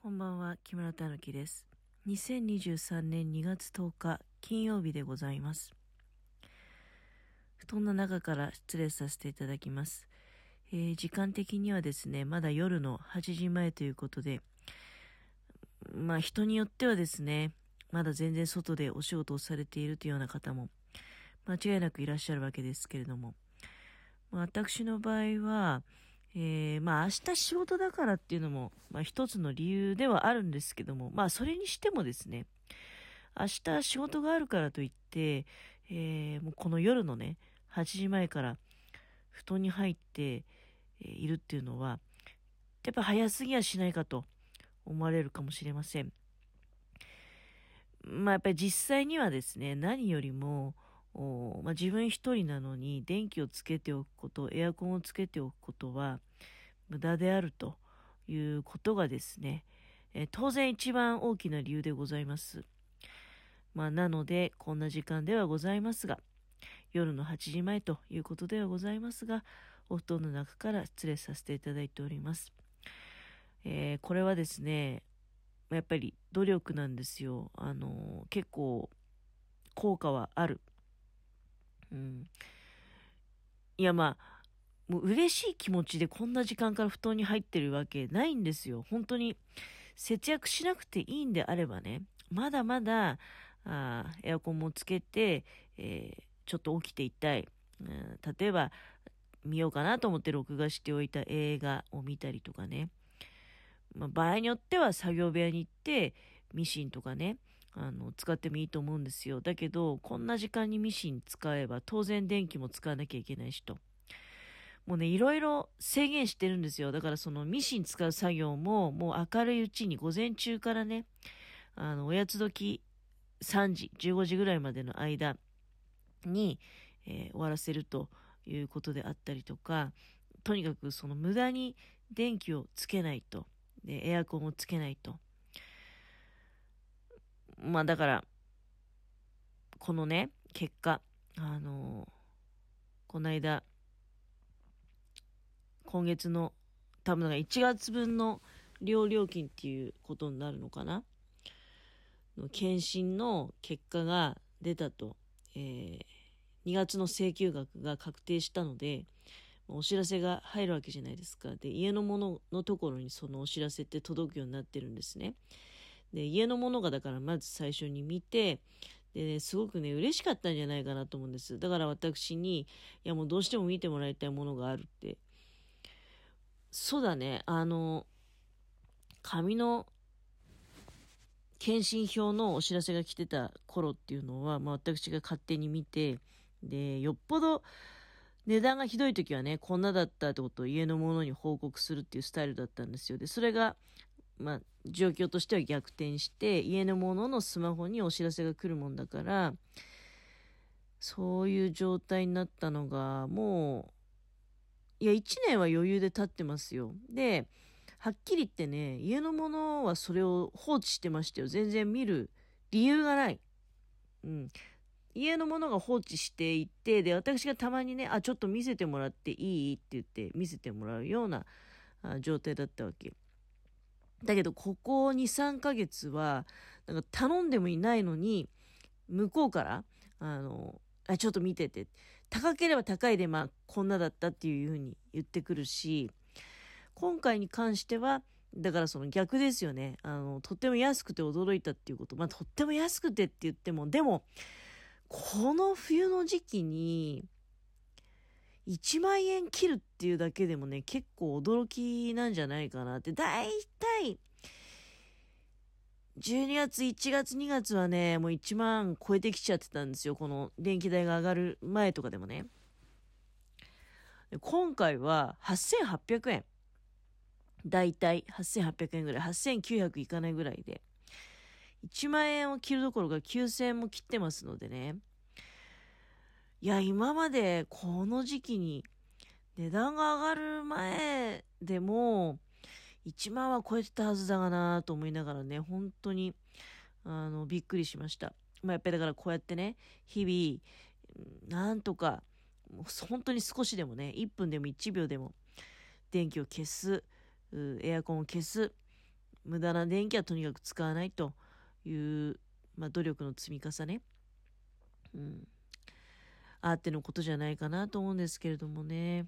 こんばんは、木村たぬきです。2023年2月10日、金曜日でございます。布団の中から失礼させていただきます。えー時間的にはですね、まだ夜の8時前ということで、まあ人によってはですね、まだ全然外でお仕事をされているというような方も間違いなくいらっしゃるわけですけれども、まあ私の場合は、えーまあ明日仕事だからっていうのも、まあ一つの理由ではあるんですけども、まあそれにしてもですね、明日仕事があるからといって、えーもうこの夜のね、8時前から布団に入って、いるっていうのは、やっぱ早すぎやしないかと思われるかもしれません。まあやっぱり実際にはですね、何よりも、まあ、自分一人なのに電気をつけておくこと、エアコンをつけておくことは無駄であるということがですね、えー当然一番大きな理由でございます。まあ、なので、こんな時間ではございますが、夜の8時前ということではございますが、お布団の中から失礼させていただいております。えーこれはですね、やっぱり努力なんですよ。あのー結構効果はある。うん。いや、まあ、もう嬉しい気持ちでこんな時間から布団に入ってるわけないんですよ。本当に節約しなくていいんであればね、まだまだ、あエアコンもつけて、えーちょっと起きていたい。うん例えば、見ようかなと思って録画しておいた映画を見たりとかね。まあ、場合によっては作業部屋に行って、ミシンとかね、あの、使ってもいいと思うんですよ。だけど、こんな時間にミシン使えば、当然電気も使わなきゃいけないしと。もうね、いろいろ制限してるんですよ。だからそのミシン使う作業も、もう明るいうちに午前中からね、あの、おやつ時3時、15時ぐらいまでの間に、えー終わらせるということであったりとか、とにかくその無駄に電気をつけないと。で、エアコンをつけないと。まあだから、このね、結果、あのーこの間、今月の、多分なんか1月分の料料金っていうことになるのかな？の検診の結果が出たと、え2月の請求額が確定したので、お知らせが入るわけじゃないですか。で、家のもののところにそのお知らせって届くようになってるんですね。で、家のものがだからまず最初に見て、でね、すごくね、嬉しかったんじゃないかなと思うんです。だから私に、いやもうどうしても見てもらいたいものがあるって。そうだね、あの、紙の検診票のお知らせが来てた頃っていうのは、まあ私が勝手に見て、で、よっぽど値段がひどい時はね、こんなだったってことを家の者に報告するっていうスタイルだったんですよ。で、それが、まあ、状況としては逆転して、家の者のスマホにお知らせが来るもんだから、そういう状態になったのが、もう、いや、1年は余裕で経ってますよ。で、はっきり言ってね、家の者はそれを放置してましたよ。全然見る理由がない。うん。家のものが放置していて、で、私がたまにね、あ、ちょっと見せてもらっていい？って言って見せてもらうような状態だったわけ。だけど、ここ2、3ヶ月は、なんか頼んでもいないのに、向こうから、あの、あ、ちょっと見てて。高ければ高いで、まあ、こんなだったっていうふうに言ってくるし、今回に関しては、だからその逆ですよね。あの、とっても安くて驚いたっていうこと。まあ、とっても安くてって言っても、でも、この冬の時期に、1万円切るっていうだけでもね、結構驚きなんじゃないかなって。だいたい、12月、1月、2月はね、もう1万超えてきちゃってたんですよ。この電気代が上がる前とかでもね。今回は8800円。だいたい8800円ぐらい。8900いかないぐらいで。1万円を切るどころか9000円も切ってますのでね。いや、今までこの時期に値段が上がる前でも1万は超えてたはずだがなと思いながらね、本当にあのびっくりしました。まあ、やっぱりだからこうやってね、日々、なんとか、本当に少しでもね、1分でも1秒でも電気を消す、エアコンを消す、無駄な電気はとにかく使わないという、まあ、努力の積み重ね、うん、あってのことじゃないかなと思うんですけれどもね。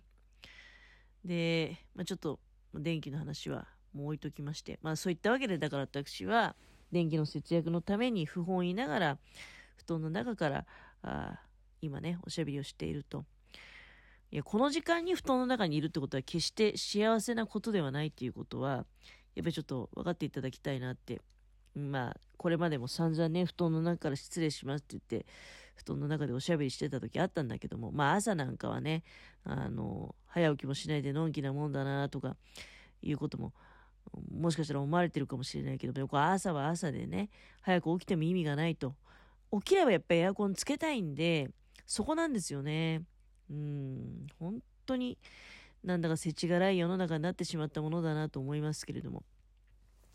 で、まあ、ちょっと電気の話はもう置いときまして、まあそういったわけで、だから私は電気の節約のために不本を言いながら、布団の中からあ今ね、おしゃべりをしていると。いや、この時間に布団の中にいるってことは決して幸せなことではないっていうことは、やっぱりちょっと分かっていただきたいなって。まあ、これまでも散々ね、布団の中から失礼しますって言って、布団の中でおしゃべりしてた時あったんだけども、まあ朝なんかはね、あの、早起きもしないでのんきなもんだなとか、いうことも、もしかしたら思われてるかもしれないけども、朝は朝でね、早く起きても意味がないと。起きればやっぱりエアコンつけたいんで、そこなんですよね。うん、本当になんだか世知辛い世の中になってしまったものだなと思いますけれども。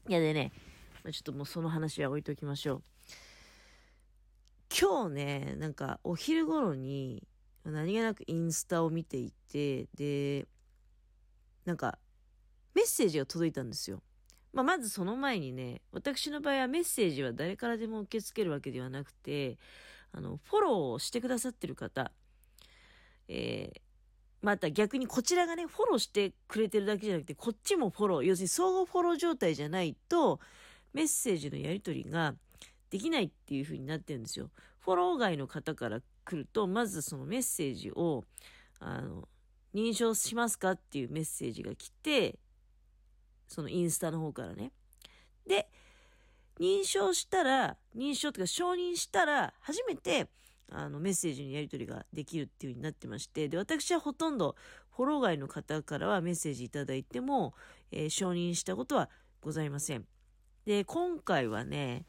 いやでね、ちょっともうその話は置いときましょう。今日ね、なんかお昼頃に何気なくインスタを見ていて、で、なんかメッセージが届いたんですよ。まあ、まずその前にね、私の場合はメッセージは誰からでも受け付けるわけではなくて、あの、フォローをしてくださってる方、えー、また逆にこちらがね、フォローしてくれてるだけじゃなくて、こっちもフォロー、要するに相互フォロー状態じゃないと、メッセージのやり取りができないっていう風になってるんですよ。フォロー外の方から来ると、まずそのメッセージを、あの、認証しますかっていうメッセージが来て、そのインスタの方からね。で、認証したら、認証というか承認したら、初めて、あの、メッセージのやり取りができるっていう風になってまして、で、私はほとんどフォロー外の方からはメッセージいただいても、えー、承認したことはございません。で、今回はね、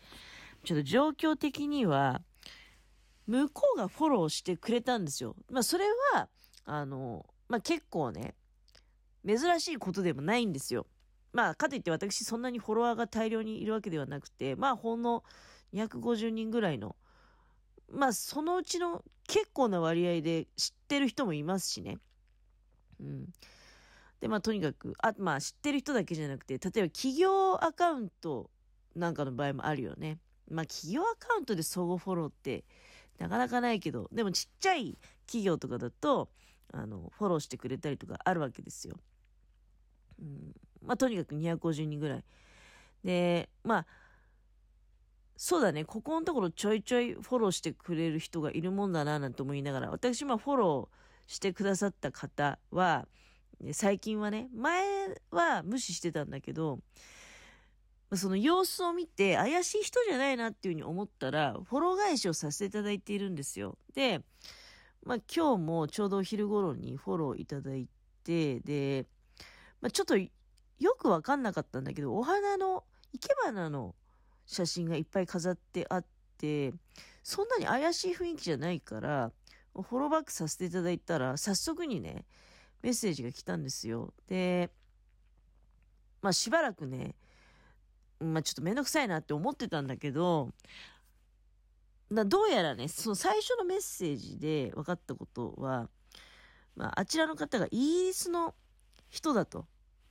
ちょっと状況的には、向こうがフォローしてくれたんですよ。まあ、それは、あの、まあ、結構ね、珍しいことでもないんですよ。まあ、かといって私そんなにフォロワーが大量にいるわけではなくて、まあ、ほんの250人ぐらいのまあ、そのうちの結構な割合で知ってる人もいますしね。うん。で、まあ、とにかく、あ、まあ、知ってる人だけじゃなくて、例えば企業アカウントなんかの場合もあるよね。まあ、企業アカウントで相互フォローって、なかなかないけど、でもちっちゃい企業とかだと、あの、フォローしてくれたりとかあるわけですよ。うん。まあ、とにかく250人ぐらい。で、まあ、そうだね、ここのところちょいちょいフォローしてくれる人がいるもんだななんて思いながら、私もフォローしてくださった方は、最近はね、前は無視してたんだけど、その様子を見て怪しい人じゃないなっていうふうに思ったら、フォロー返しをさせていただいているんですよ。で、まあ今日もちょうどお昼頃にフォローいただいて、で、まあ、ちょっとよくわかんなかったんだけど、お花の、生け花の写真がいっぱい飾ってあって、そんなに怪しい雰囲気じゃないから、フォローバックさせていただいたら、早速にね、メッセージが来たんですよ。で、まあしばらくね、まあちょっとめんどくさいなって思ってたんだけど、だどうやらね、その最初のメッセージで分かったことは、まあ、あちらの方がイギリスの人だと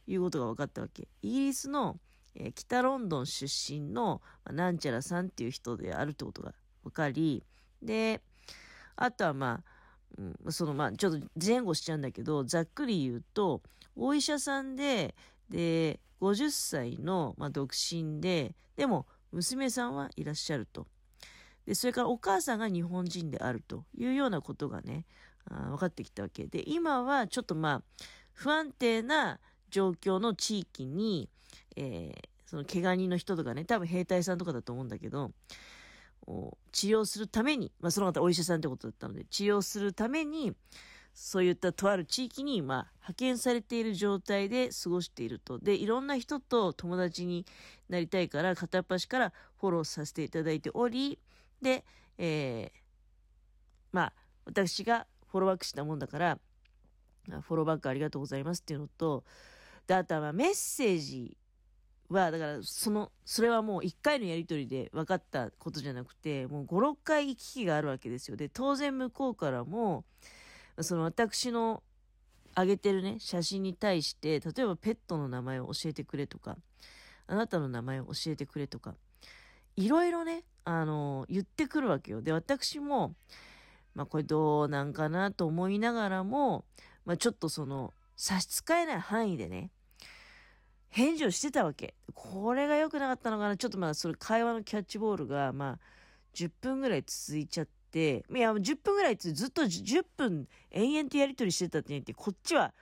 いうことが分かったわけ。イギリスのえー、北ロンドン出身の、まあ、なんちゃらさんっていう人であるってことが分かり、で、あとはまあ、うん、そのまあ、ちょっと前後しちゃうんだけど、ざっくり言うと、お医者さんで、で、50歳の、まあ、独身で、でも、娘さんはいらっしゃると。で、それからお母さんが日本人であるというようなことがね、あ分かってきたわけで、今はちょっとまあ、不安定な状況の地域に、えー、その怪我人の人とかね、多分兵隊さんとかだと思うんだけど、治療するために、まあ、その方お医者さんってことだったので、治療するために、そういったとある地域に、まあ、派遣されている状態で過ごしていると。で、いろんな人と友達になりたいから、片っ端からフォローさせていただいており、で、えー、まあ、私がフォローバックしたもんだから、フォローバックありがとうございますっていうのと、で、あとはメッセージは、だから、その、それはもう1回のやり取りで分かったことじゃなくて、もう5、6回行き来があるわけですよ。で、当然向こうからも、その私の上げてるね、写真に対して、例えばペットの名前を教えてくれとか、あなたの名前を教えてくれとか、いろいろね、あの、言ってくるわけよ。で、私も、まあこれどうなんかなと思いながらも、まあちょっとその、差し支えない範囲でね、返事をしてたわけ。これが良くなかったのかなちょっとまあそれ会話のキャッチボールが、まあ10分ぐらい続いちゃって、いや、10分ぐらいずっと10分延々とやり取りしてたって言って、こっちは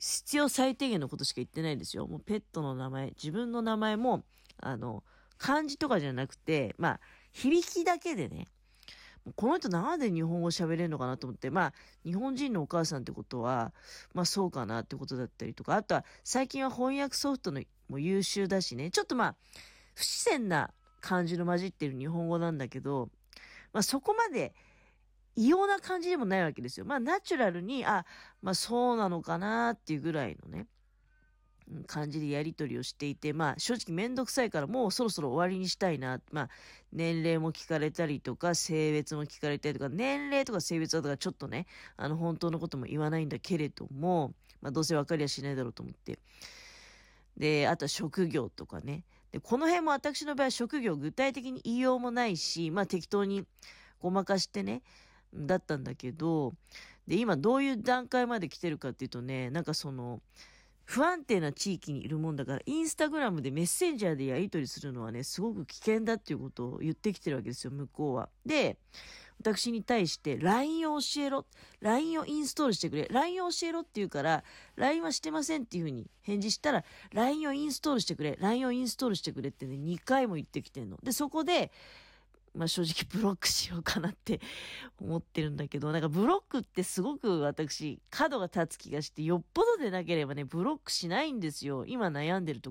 必要最低限のことしか言ってないんですよ。もうペットの名前、自分の名前も、あの、漢字とかじゃなくて、まあ、響きだけでね、この人なんで日本語喋れるのかなと思って、まあ、日本人のお母さんってことは、まあそうかなってことだったりとか、あとは最近は翻訳ソフトのも優秀だしね、ちょっとまあ、不自然な感じの混じってる日本語なんだけど、まあそこまで異様な感じでもないわけですよ。まあナチュラルに、あ、まあそうなのかなっていうぐらいのね、感じでやり取りをしていて、まあ正直めんどくさいからもうそろそろ終わりにしたいな。まあ年齢も聞かれたりとか、性別も聞かれたりとか、年齢とか性別だとかちょっとね、あの本当のことも言わないんだけれども、まあどうせ分かりはしないだろうと思って。で、あとは職業とかね。で、この辺も私の場合職業具体的に言いようもないし、まあ適当にごまかしてね、だったんだけど、で、今どういう段階まで来てるかっていうとね、なんかその、不安定な地域にいるもんだから、インスタグラムでメッセンジャーでやり取りするのはね、すごく危険だっていうことを言ってきてるわけですよ、向こうは。で、私に対して LINE を教えろ。LINE をインストールしてくれ。LINE を教えろって言うから、LINE はしてませんっていうふうに返事したら、LINE をインストールしてくれ。LINE をインストールしてくれってね、2回も言ってきてんの。で、そこで、まあ正直ブロックしようかなって 思ってるんだけど、なんかブロックってすごく私、角が立つ気がして、よっぽどでなければね、ブロックしないんですよ。今悩んでるとこ